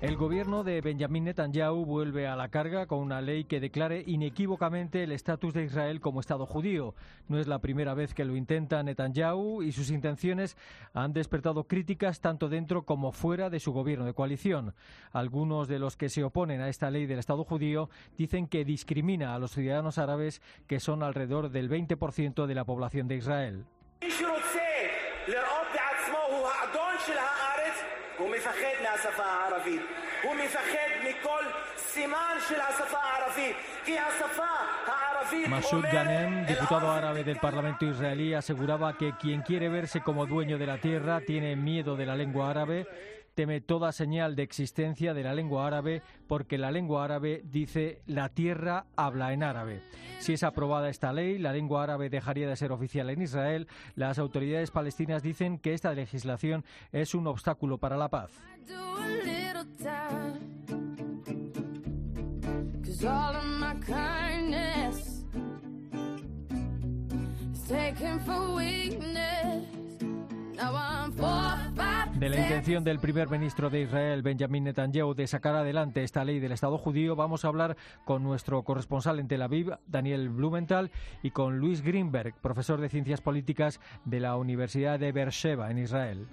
El gobierno de Benjamin Netanyahu vuelve a la carga con una ley que declare inequívocamente el estatus de Israel como Estado judío. No es la primera vez que lo intenta Netanyahu y sus intenciones han despertado críticas tanto dentro como fuera de su gobierno de coalición. Algunos de los que se oponen a esta ley del Estado judío dicen que discrimina a los ciudadanos árabes, que son alrededor del 20% de la población de Israel. Masud Ghanem, diputado árabe del Parlamento israelí, aseguraba que quien quiere verse como dueño de la tierra tiene miedo de la lengua árabe teme toda señal de existencia de la lengua árabe porque la lengua árabe dice la tierra habla en árabe. Si es aprobada esta ley, la lengua árabe dejaría de ser oficial en Israel. Las autoridades palestinas dicen que esta legislación es un obstáculo para la paz. De la intención del primer ministro de Israel, Benjamin Netanyahu, de sacar adelante esta ley del Estado judío, vamos a hablar con nuestro corresponsal en Tel Aviv, Daniel Blumenthal, y con Luis Greenberg, profesor de Ciencias Políticas de la Universidad de Beersheba, en Israel.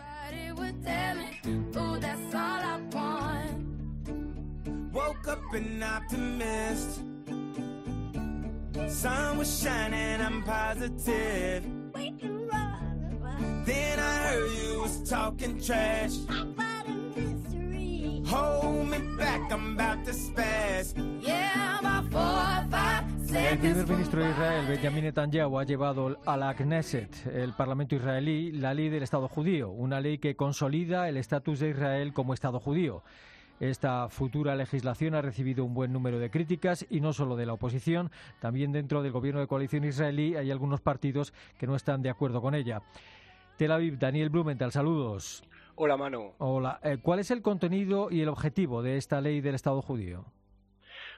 El primer ministro de Israel, Benjamin Netanyahu, ha llevado a la Knesset, el Parlamento israelí, la ley del Estado judío, una ley que consolida el estatus de Israel como Estado judío. Esta futura legislación ha recibido un buen número de críticas y no solo de la oposición, también dentro del gobierno de coalición israelí hay algunos partidos que no están de acuerdo con ella. Tel Aviv, Daniel Blumenthal, saludos. Hola, Manu. Hola. Eh, ¿Cuál es el contenido y el objetivo de esta ley del Estado judío?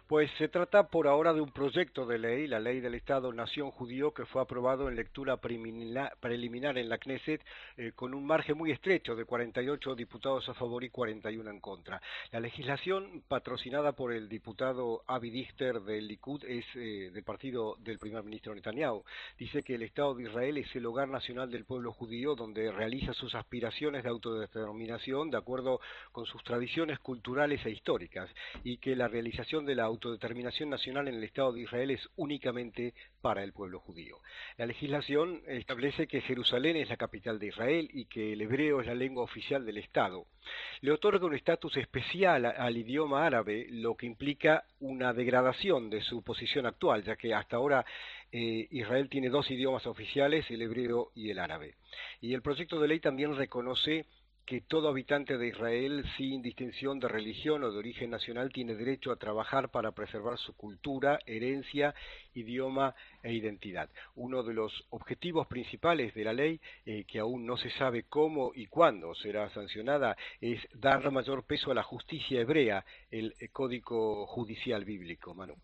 Pues se trata por ahora de un proyecto de ley, la ley del Estado-Nación judío, que fue aprobado en lectura preliminar en la Knesset eh, con un margen muy estrecho de 48 diputados a favor y 41 en contra. La legislación patrocinada por el diputado Avi Dichter del Likud es eh, del partido del primer ministro Netanyahu. Dice que el Estado de Israel es el hogar nacional del pueblo judío donde realiza sus aspiraciones de autodeterminación de acuerdo con sus tradiciones culturales e históricas y que la realización de la autodeterminación nacional en el Estado de Israel es únicamente para el pueblo judío. La legislación establece que Jerusalén es la capital de Israel y que el hebreo es la lengua oficial del Estado. Le otorga un estatus especial al idioma árabe, lo que implica una degradación de su posición actual, ya que hasta ahora eh, Israel tiene dos idiomas oficiales, el hebreo y el árabe. Y el proyecto de ley también reconoce que todo habitante de Israel, sin distinción de religión o de origen nacional, tiene derecho a trabajar para preservar su cultura, herencia, idioma e identidad. Uno de los objetivos principales de la ley, eh, que aún no se sabe cómo y cuándo será sancionada, es dar mayor peso a la justicia hebrea, el eh, código judicial bíblico. Manu.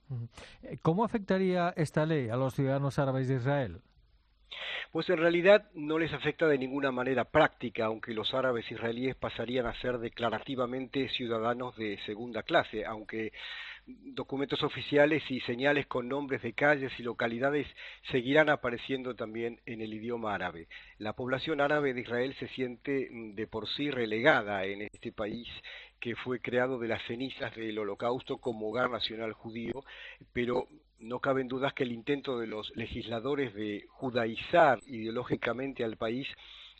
¿Cómo afectaría esta ley a los ciudadanos árabes de Israel? Pues en realidad no les afecta de ninguna manera práctica, aunque los árabes israelíes pasarían a ser declarativamente ciudadanos de segunda clase, aunque documentos oficiales y señales con nombres de calles y localidades seguirán apareciendo también en el idioma árabe. La población árabe de Israel se siente mm, de por sí relegada en este país que fue creado de las cenizas del holocausto como hogar nacional judío, pero no caben dudas que el intento de los legisladores de judaizar ideológicamente al país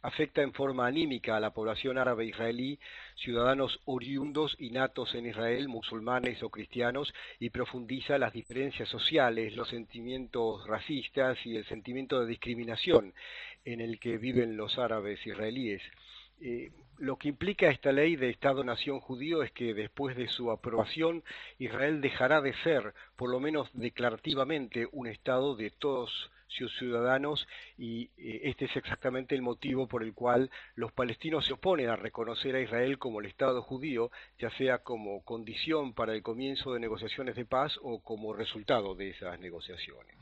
afecta en forma anímica a la población árabe israelí, ciudadanos oriundos y natos en Israel, musulmanes o cristianos, y profundiza las diferencias sociales, los sentimientos racistas y el sentimiento de discriminación en el que viven los árabes israelíes. Eh, lo que implica esta ley de Estado-Nación judío es que después de su aprobación, Israel dejará de ser, por lo menos declarativamente, un Estado de todos sus ciudadanos y eh, este es exactamente el motivo por el cual los palestinos se oponen a reconocer a Israel como el Estado judío, ya sea como condición para el comienzo de negociaciones de paz o como resultado de esas negociaciones.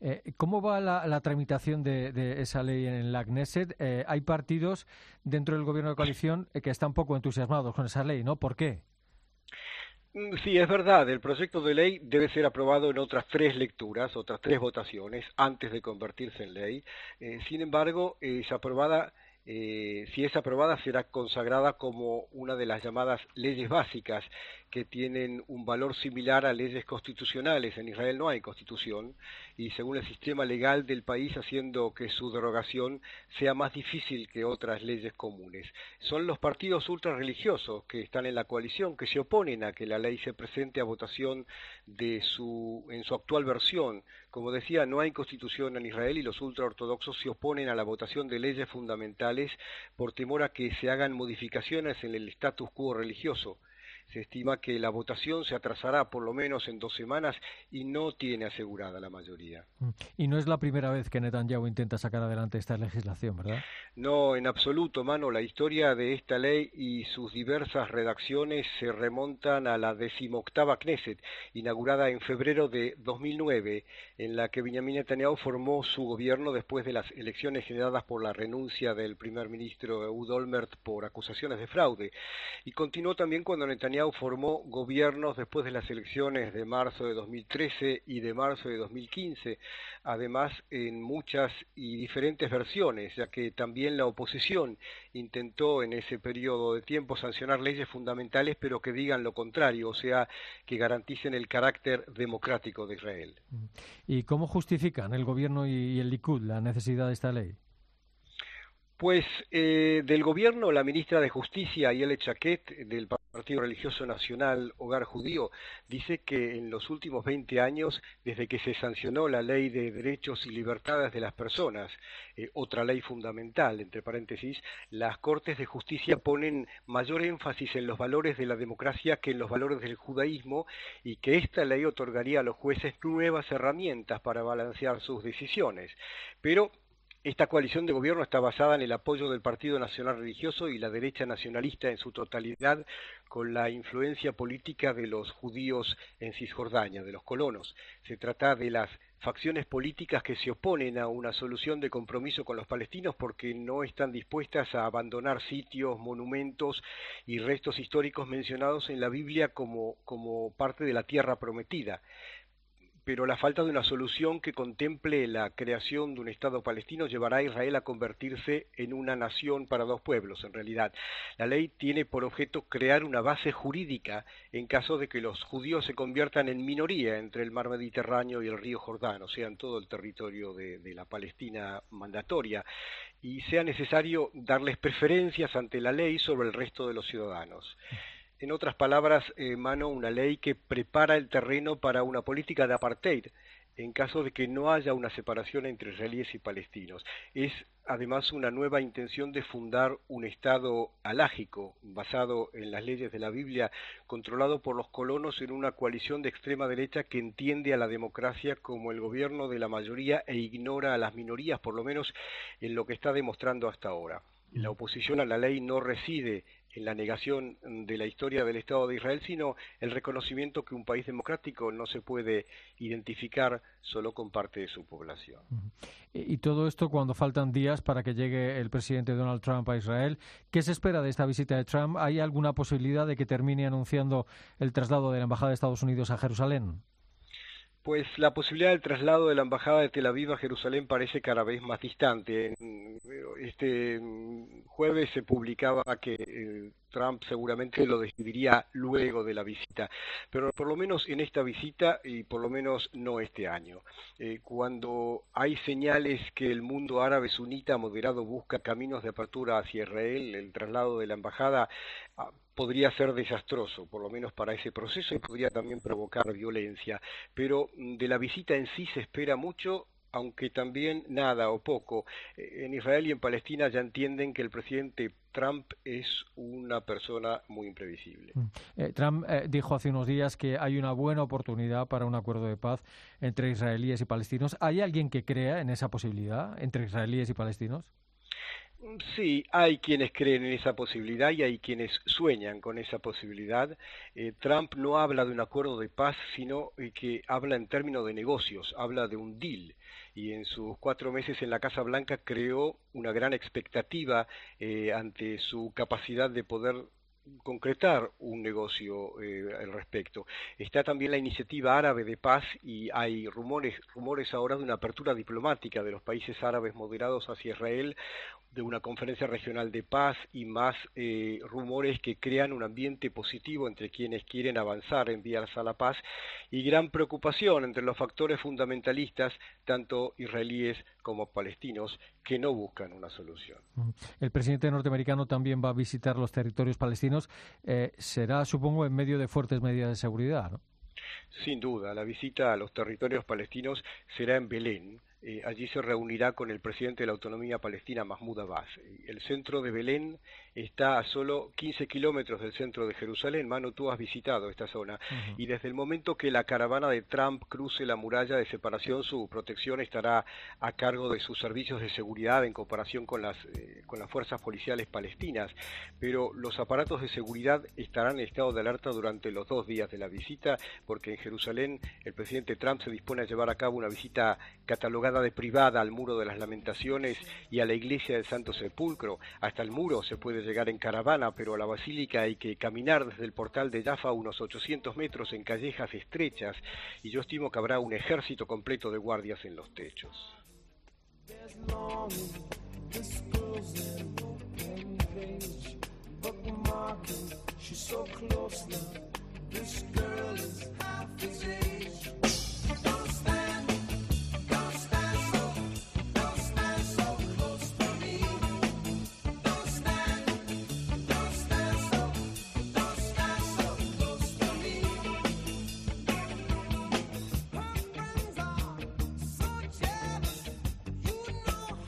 Eh, ¿Cómo va la, tramitación de, esa ley en la Knesset? Eh, hay partidos dentro del gobierno de coalición que están poco entusiasmados con esa ley, ¿no? ¿Por qué? Mm, sí, es verdad, el proyecto de ley debe ser aprobado en otras tres lecturas, otras tres votaciones, antes de convertirse en ley. Eh, sin embargo, es aprobada eh, si es aprobada, será consagrada como una de las llamadas leyes básicas que tienen un valor similar a leyes constitucionales. En Israel no hay constitución y según el sistema legal del país haciendo que su derogación sea más difícil que otras leyes comunes. Son los partidos ultrarreligiosos que están en la coalición que se oponen a que la ley se presente a votación de su, en su actual versión. Como decía, no hay constitución en Israel y los ultraortodoxos se oponen a la votación de leyes fundamentales por temor a que se hagan modificaciones en el status quo religioso. Se estima que la votación se atrasará por lo menos en dos semanas y no tiene asegurada la mayoría. Mm. Y no es la primera vez que Netanyahu intenta sacar adelante esta legislación, ¿verdad? No, en absoluto, mano. La historia de esta ley y sus diversas redacciones se remontan a la decimoctava Knesset, inaugurada en febrero de 2009, en la que Benjamin Netanyahu formó su gobierno después de las elecciones generadas por la renuncia del primer ministro Eud Olmert por acusaciones de fraude. Y continuó también cuando Netanyahu formó gobiernos después de las elecciones de marzo de 2013 y de marzo de 2015, además en muchas y diferentes versiones, ya que también la oposición intentó en ese periodo de tiempo sancionar leyes fundamentales, pero que digan lo contrario, o sea, que garanticen el carácter democrático de Israel. ¿Y cómo justifican el gobierno y el Likud la necesidad de esta ley? Pues eh, del gobierno, la ministra de Justicia, Yele Chaquet, del Partido Religioso Nacional Hogar Judío, dice que en los últimos 20 años, desde que se sancionó la Ley de Derechos y Libertades de las Personas, eh, otra ley fundamental, entre paréntesis, las Cortes de Justicia ponen mayor énfasis en los valores de la democracia que en los valores del judaísmo y que esta ley otorgaría a los jueces nuevas herramientas para balancear sus decisiones. Pero esta coalición de gobierno está basada en el apoyo del Partido Nacional Religioso y la derecha nacionalista en su totalidad, con la influencia política de los judíos en Cisjordania, de los colonos. Se trata de las facciones políticas que se oponen a una solución de compromiso con los palestinos porque no están dispuestas a abandonar sitios, monumentos y restos históricos mencionados en la Biblia como, como parte de la tierra prometida pero la falta de una solución que contemple la creación de un Estado palestino llevará a Israel a convertirse en una nación para dos pueblos, en realidad. La ley tiene por objeto crear una base jurídica en caso de que los judíos se conviertan en minoría entre el mar Mediterráneo y el río Jordán, o sea, en todo el territorio de, de la Palestina mandatoria, y sea necesario darles preferencias ante la ley sobre el resto de los ciudadanos en otras palabras, mano, una ley que prepara el terreno para una política de apartheid en caso de que no haya una separación entre israelíes y palestinos. Es además una nueva intención de fundar un Estado alágico, basado en las leyes de la Biblia, controlado por los colonos en una coalición de extrema derecha que entiende a la democracia como el gobierno de la mayoría e ignora a las minorías, por lo menos en lo que está demostrando hasta ahora. La oposición a la ley no reside en la negación de la historia del Estado de Israel, sino el reconocimiento que un país democrático no se puede identificar solo con parte de su población. Y todo esto cuando faltan días para que llegue el presidente Donald Trump a Israel. ¿Qué se espera de esta visita de Trump? ¿Hay alguna posibilidad de que termine anunciando el traslado de la Embajada de Estados Unidos a Jerusalén? Pues la posibilidad del traslado de la embajada de Tel Aviv a Jerusalén parece cada vez más distante. Este jueves se publicaba que eh, Trump seguramente lo decidiría luego de la visita, pero por lo menos en esta visita y por lo menos no este año. Eh, cuando hay señales que el mundo árabe sunita moderado busca caminos de apertura hacia Israel, el traslado de la embajada ah, podría ser desastroso, por lo menos para ese proceso, y podría también provocar violencia. Pero mm, de la visita en sí se espera mucho aunque también nada o poco. Eh, en Israel y en Palestina ya entienden que el presidente Trump es una persona muy imprevisible. Mm. Eh, Trump eh, dijo hace unos días que hay una buena oportunidad para un acuerdo de paz entre israelíes y palestinos. ¿Hay alguien que crea en esa posibilidad entre israelíes y palestinos? Sí, hay quienes creen en esa posibilidad y hay quienes sueñan con esa posibilidad. Eh, Trump no habla de un acuerdo de paz, sino eh, que habla en términos de negocios, habla de un deal. Y en sus cuatro meses en la Casa Blanca creó una gran expectativa eh, ante su capacidad de poder concretar un negocio al respecto. Está también la iniciativa árabe de paz y hay rumores, rumores ahora de una apertura diplomática de los países árabes moderados hacia Israel, de una conferencia regional de paz y más eh, rumores que crean un ambiente positivo entre quienes quieren avanzar en vías a la paz y gran preocupación entre los factores fundamentalistas, tanto israelíes como palestinos, que no buscan una solución. Mm. El presidente norteamericano también va a visitar los territorios palestinos. Eh, será, supongo, en medio de fuertes medidas de seguridad, ¿no? Sin duda, la visita a los territorios palestinos será en Belén, eh, allí se reunirá con el presidente de la autonomía palestina, Mahmoud Abbas. El centro de Belén está a solo 15 kilómetros del centro de Jerusalén. Manu, tú has visitado esta zona. Y desde el momento que la caravana de Trump cruce la muralla de separación, su protección estará a cargo de sus servicios de seguridad en comparación con las, eh, con las fuerzas policiales palestinas. Pero los aparatos de seguridad estarán en estado de alerta durante los dos días de la visita, porque en Jerusalén el presidente Trump se dispone a llevar a cabo una visita catalogada de privada al Muro de las Lamentaciones y a la Iglesia del Santo Sepulcro. Hasta el muro se puede llegar en caravana, pero a la basílica hay que caminar desde el portal de Jaffa unos 800 metros en callejas estrechas y yo estimo que habrá un ejército completo de guardias en los techos.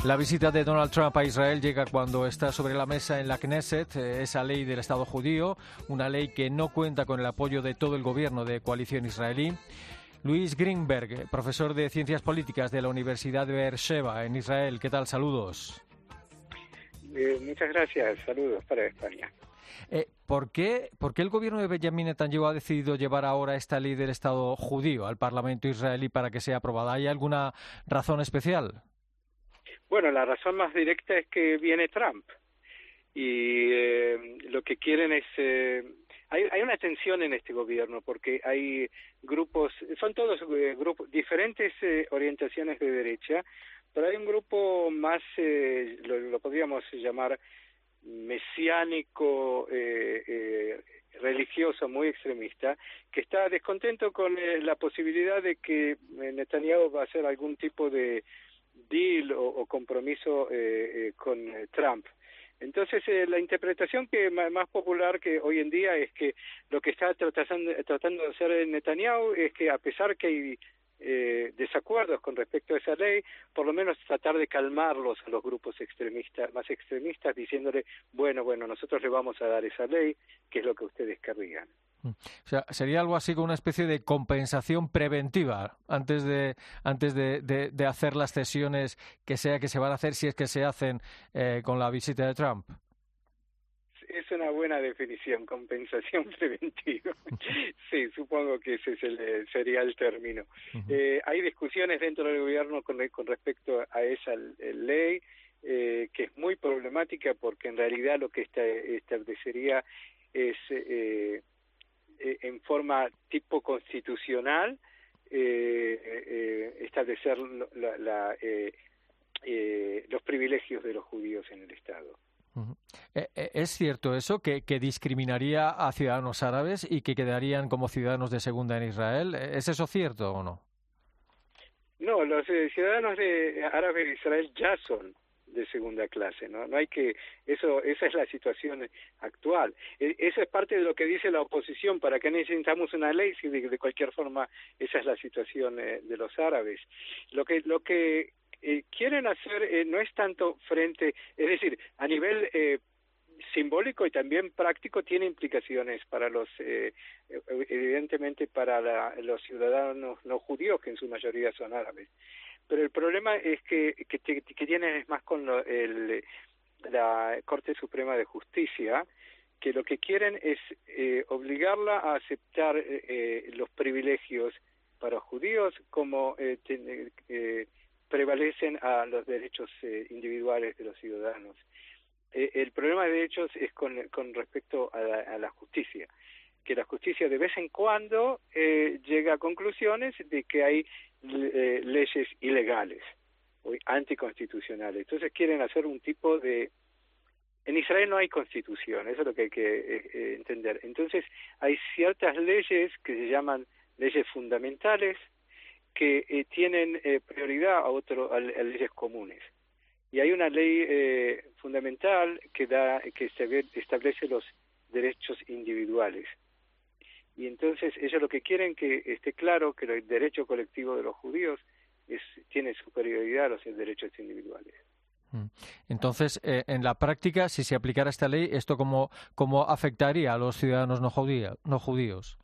La visita de Donald Trump a Israel llega cuando está sobre la mesa en la Knesset eh, esa ley del Estado judío, una ley que no cuenta con el apoyo de todo el gobierno de coalición israelí. Luis Greenberg, profesor de Ciencias Políticas de la Universidad de Beersheba en Israel. ¿Qué tal? Saludos. Eh, muchas gracias. Saludos para España. Eh, ¿por, qué, ¿Por qué el gobierno de Benjamin Netanyahu ha decidido llevar ahora esta ley del Estado judío al Parlamento israelí para que sea aprobada? ¿Hay alguna razón especial? Bueno, la razón más directa es que viene Trump y eh, lo que quieren es eh, hay, hay una tensión en este gobierno porque hay grupos son todos eh, grupos diferentes orientaciones de derecha pero hay un grupo más lo, lo, podríamos llamar mesiánico religioso muy extremista que está descontento con la posibilidad de que Netanyahu va a hacer algún tipo de deal o, compromiso eh, eh, con eh, Trump. Entonces, la interpretación que más popular que hoy en día es que lo que está tratando, tratando de hacer Netanyahu es que a pesar que hay eh, desacuerdos con respecto a esa ley, por lo menos tratar de calmarlos a los grupos extremistas, más extremistas, diciéndole, bueno, bueno, nosotros le vamos a dar esa ley, que es lo que ustedes querrían. Mm. O sea, sería algo así como una especie de compensación preventiva antes de antes de, de, hacer las cesiones que sea que se van a hacer si es que se hacen eh, con la visita de Trump es una buena definición, compensación preventiva. sí, supongo que ese sería el término. eh, hay discusiones dentro del gobierno con, con respecto a esa ley, eh, que es muy problemática porque en realidad lo que establecería es eh, eh, en forma tipo constitucional eh, establecer la, la, los privilegios de los judíos en el Estado. Eh, eh, ¿Es cierto eso, que, discriminaría a ciudadanos árabes y que quedarían como ciudadanos de segunda en Israel? ¿Es eso cierto o no? No, los eh, ciudadanos de árabes de Israel ya son de segunda clase, ¿no? No hay que eso esa es la situación actual. E, eso es parte de lo que dice la oposición, para que necesitamos una ley si de, cualquier forma esa es la situación eh, de los árabes. Lo que lo que eh, quieren hacer eh, no es tanto frente, es decir, a nivel eh, simbólico y también práctico tiene implicaciones para los, eh, evidentemente para la, los ciudadanos no judíos, que en su mayoría son árabes. Pero el problema es que, que, que tienen es más con lo, el, la Corte Suprema de Justicia, que lo que quieren es eh, obligarla a aceptar eh, los privilegios para judíos como eh, eh, prevalecen a los derechos eh, individuales de los ciudadanos. Eh, el problema de derechos es con, con respecto a la, a la, justicia, que la justicia de vez en cuando eh, llega a conclusiones de que hay eh, leyes ilegales o anticonstitucionales. Entonces quieren hacer un tipo de... En Israel no hay constitución, eso es lo que hay que eh, eh, entender. Entonces hay ciertas leyes que se llaman leyes fundamentales que eh, tienen eh, prioridad a, otro, a, a, leyes comunes. Y hay una ley eh, fundamental que, da, que establece los derechos individuales. Y entonces ellos lo que quieren que esté claro que el derecho colectivo de los judíos es, tiene superioridad a los derechos individuales. Mm. Entonces, eh, en la práctica, si se aplicara esta ley, ¿esto cómo, cómo afectaría a los ciudadanos no, judía, no judíos?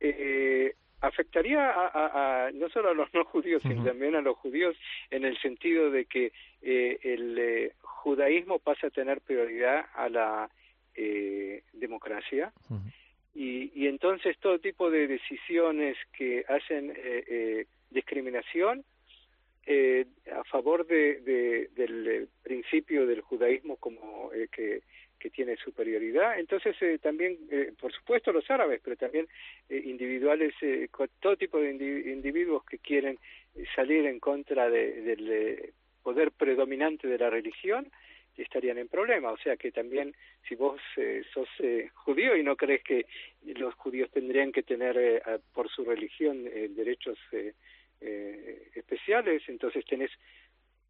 Eh, afectaría a, a, a, no solo a los no judíos, uh -huh. sino también a los judíos en el sentido de que eh, el eh, judaísmo pasa a tener prioridad a la eh, democracia uh -huh. Y, y, entonces todo tipo de decisiones que hacen eh, discriminación a favor de, de, del principio del judaísmo como que que tiene superioridad. Entonces, eh, también, eh, por supuesto, los árabes, pero también eh, individuales, todo tipo de individuos que quieren salir en contra de, del poder predominante de la religión, estarían en problema. O sea que también, si vos sos judío y no crees que los judíos tendrían que tener, por su religión, derechos especiales, entonces tenés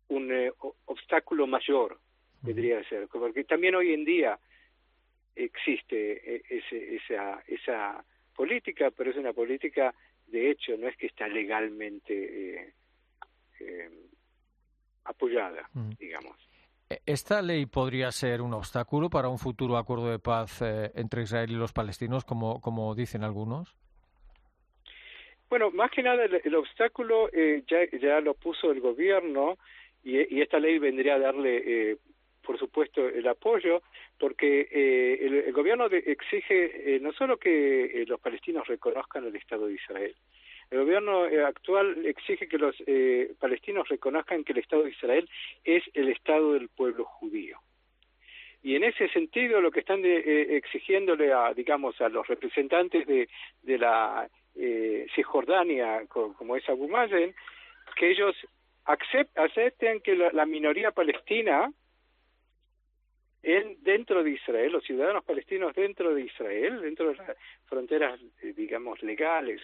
un obstáculo mayor vendría a ser, porque también hoy en día existe ese, esa, esa política, pero es una política de hecho, no es que está legalmente eh, eh, apoyada, mm. digamos. ¿Esta ley podría ser un obstáculo para un futuro acuerdo de paz eh, entre Israel y los palestinos, como, dicen algunos? Bueno, más que nada el, obstáculo eh, ya, ya lo puso el gobierno y, esta ley vendría a darle eh, por supuesto, el apoyo, porque eh, el, el, gobierno de, exige eh, no solo que eh, los palestinos reconozcan el Estado de Israel, el gobierno eh, actual exige que los eh, palestinos reconozcan que el Estado de Israel es el Estado del pueblo judío. Y en ese sentido, lo que están de, eh, exigiéndole a, digamos, a los representantes de, de la eh, Cisjordania, como es Abu Mazen, que ellos acepten que la, la minoría palestina, en, dentro de Israel, los ciudadanos palestinos dentro de Israel, dentro de las fronteras, eh, digamos, legales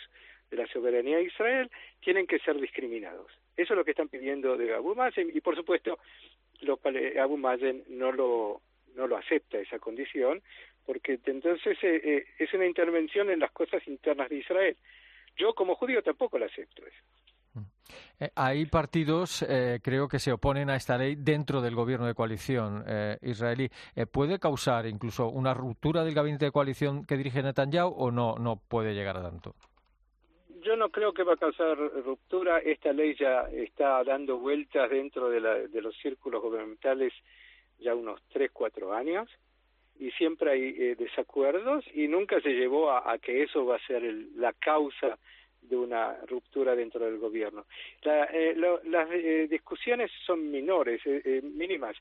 de la soberanía de Israel, tienen que ser discriminados. Eso es lo que están pidiendo de Abu Mazen y, por supuesto, los, Abu Mazen no lo, no lo acepta esa condición, porque entonces eh, eh, es una intervención en las cosas internas de Israel. Yo como judío tampoco lo acepto eso. Eh, hay partidos, eh, creo, que se oponen a esta ley dentro del gobierno de coalición eh, israelí. Eh, ¿Puede causar incluso una ruptura del gabinete de coalición que dirige Netanyahu o no, no puede llegar a tanto? Yo no creo que va a causar ruptura. Esta ley ya está dando vueltas dentro de, la, de los círculos gubernamentales ya unos tres, cuatro años y siempre hay eh, desacuerdos y nunca se llevó a, a que eso va a ser el, la causa de una ruptura dentro del gobierno. La, eh, lo, las eh, discusiones son menores, eh, eh mínimas.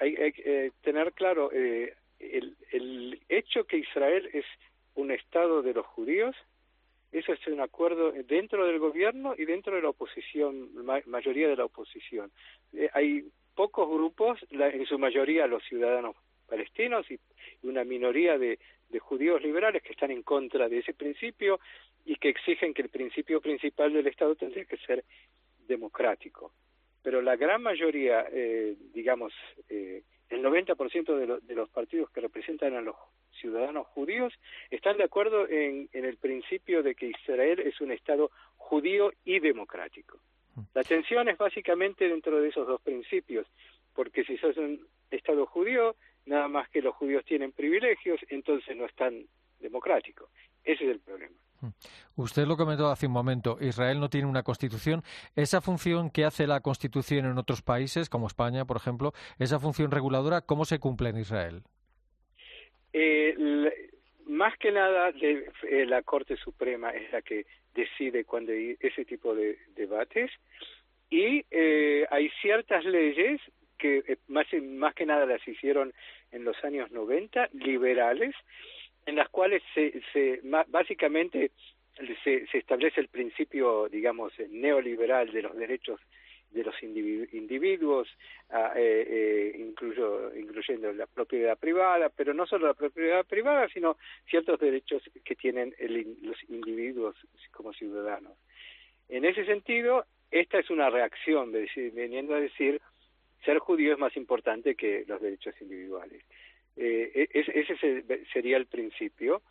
Hay que eh, tener claro el, el hecho que Israel es un Estado de los judíos, eso es un acuerdo dentro del gobierno y dentro de la oposición, ma mayoría de la oposición. hay pocos grupos, la, en su mayoría los ciudadanos palestinos y una minoría de, judíos liberales que están en contra de ese principio y que exigen que el principio principal del Estado tendría que ser democrático. pero la gran mayoría, eh, digamos, eh, el 90% de, de los partidos que representan a los ciudadanos judíos están de acuerdo en, en el principio de que Israel es un Estado judío y democrático. Mm. La tensión es básicamente dentro de esos dos principios, porque si sos un Estado judío, nada más que los judíos tienen privilegios, entonces no es tan democrático. Ese es el problema. Mm. Usted lo comentó hace un momento, Israel no tiene una constitución. Esa función que hace la constitución en otros países, como España, por ejemplo, esa función reguladora, ¿cómo se cumple en Israel? Eh, más que nada, eh, la Corte Suprema es la que decide cuando ese tipo de debates y eh, hay ciertas leyes que eh, más, más que nada las hicieron en los años 90, liberales, en las cuales se, se básicamente se, se establece el principio, digamos, neoliberal de los derechos de los individuos, ah, eh, eh, incluyo, incluyendo la propiedad privada, pero no solo la propiedad privada, sino ciertos derechos que tienen los individuos como ciudadanos. En ese sentido, esta es una reacción, veniendo a decir, ser judío es más importante que los derechos individuales. Eh, e, ese sería el principio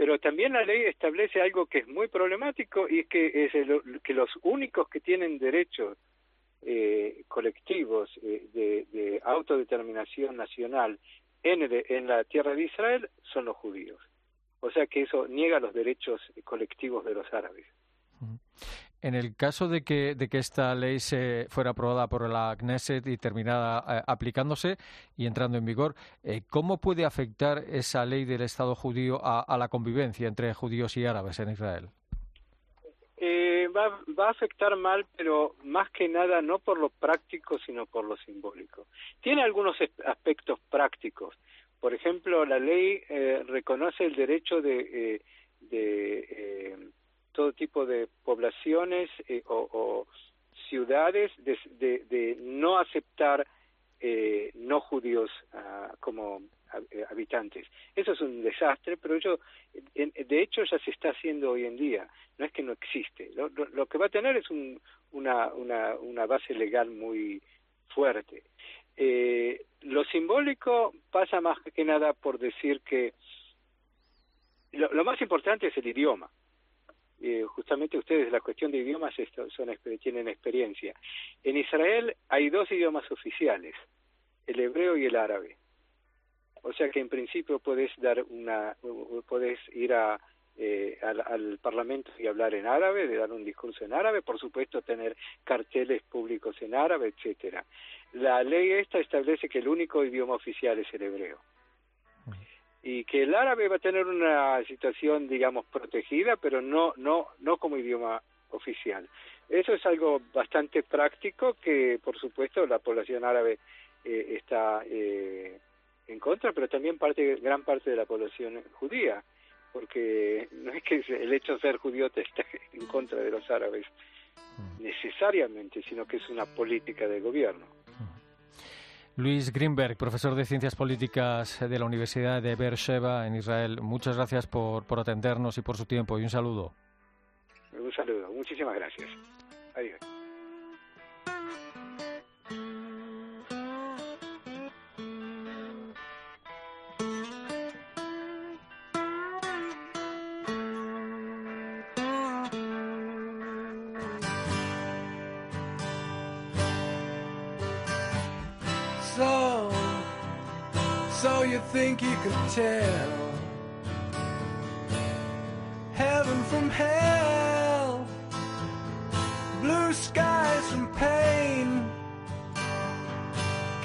pero también la ley establece algo que es muy problemático y es que es que los únicos que tienen derechos eh, colectivos eh, de, autodeterminación nacional en, en la tierra de Israel son los judíos. O sea que eso niega los derechos colectivos de los árabes. En el caso de que, de que esta ley se fuera aprobada por la Knesset y terminara eh, aplicándose y entrando en vigor, ¿cómo puede afectar esa ley del Estado judío a la convivencia entre judíos y árabes en Israel? Va, va a afectar mal, pero más que nada no por lo práctico, sino por lo simbólico. Tiene algunos aspectos prácticos. Por ejemplo, la ley eh, reconoce el derecho de, eh, de eh, todo tipo de poblaciones eh, o, o, ciudades de, de, de, no aceptar eh, no judíos uh, como habitantes. Eso es un desastre, pero yo, de hecho ya se está haciendo hoy en día, no es que no existe. Lo, lo, que va a tener es un, una, una, una base legal muy fuerte. Eh, lo simbólico pasa más que nada por decir que lo, lo más importante es el idioma. Eh, justamente ustedes, la cuestión de idiomas esto, son, tienen experiencia. En Israel hay dos idiomas oficiales, el hebreo y el árabe. O sea que en principio puedes dar una, puedes ir a, eh, al, al, Parlamento y hablar en árabe, de dar un discurso en árabe, por supuesto tener carteles públicos en árabe, etcétera. La ley esta establece que el único idioma oficial es el hebreo y que el árabe va a tener una situación, digamos, protegida, pero no no no como idioma oficial. Eso es algo bastante práctico que, por supuesto, la población árabe eh, está eh, en contra, pero también parte, gran parte de la población judía, porque no es que el hecho de ser judío te esté en contra de los árabes mm. necesariamente, sino que es una política de gobierno. Mm. Luis Greenberg, profesor de Ciencias Políticas de la Universidad de Beersheba en Israel, muchas gracias por, por atendernos y por su tiempo y un saludo. Un saludo, muchísimas gracias. Adiós.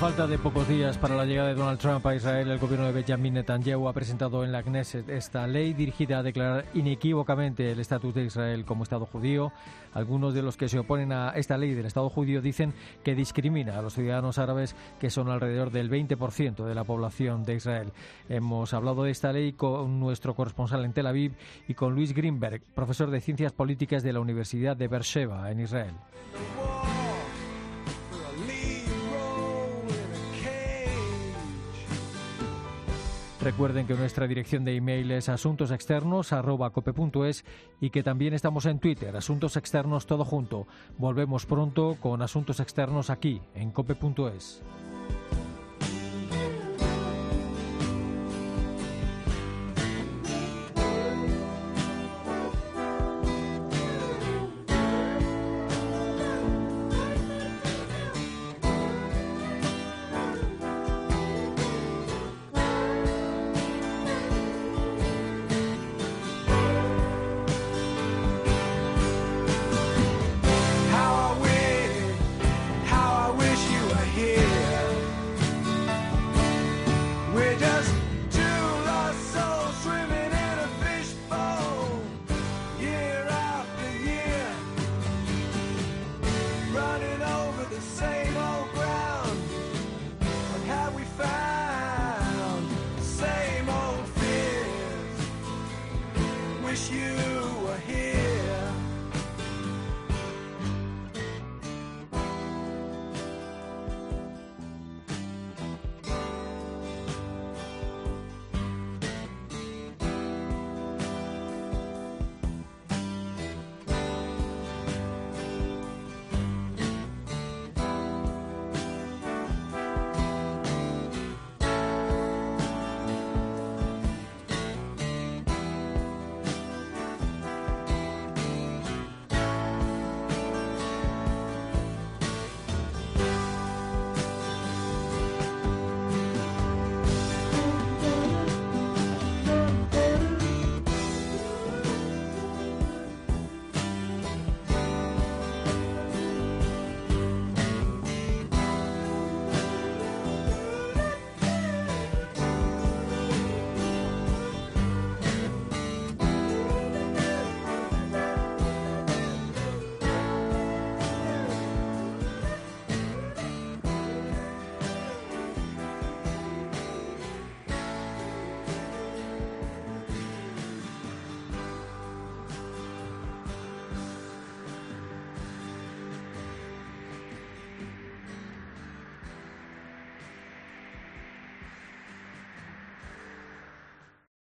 Falta de pocos días para la llegada de Donald Trump a Israel, el gobierno de Benjamin Netanyahu ha presentado en la Knesset esta ley dirigida a declarar inequívocamente el estatus de Israel como Estado judío. Algunos de los que se oponen a esta ley del Estado judío dicen que discrimina a los ciudadanos árabes, que son alrededor del 20% de la población de Israel. Hemos hablado de esta ley con nuestro corresponsal en Tel Aviv y con Luis Greenberg, profesor de Ciencias Políticas de la Universidad de Beersheba, en Israel. Recuerden que nuestra dirección de email es asuntosexternos.cope.es y que también estamos en Twitter, Asuntos Externos todo junto. Volvemos pronto con Asuntos Externos aquí, en cope.es.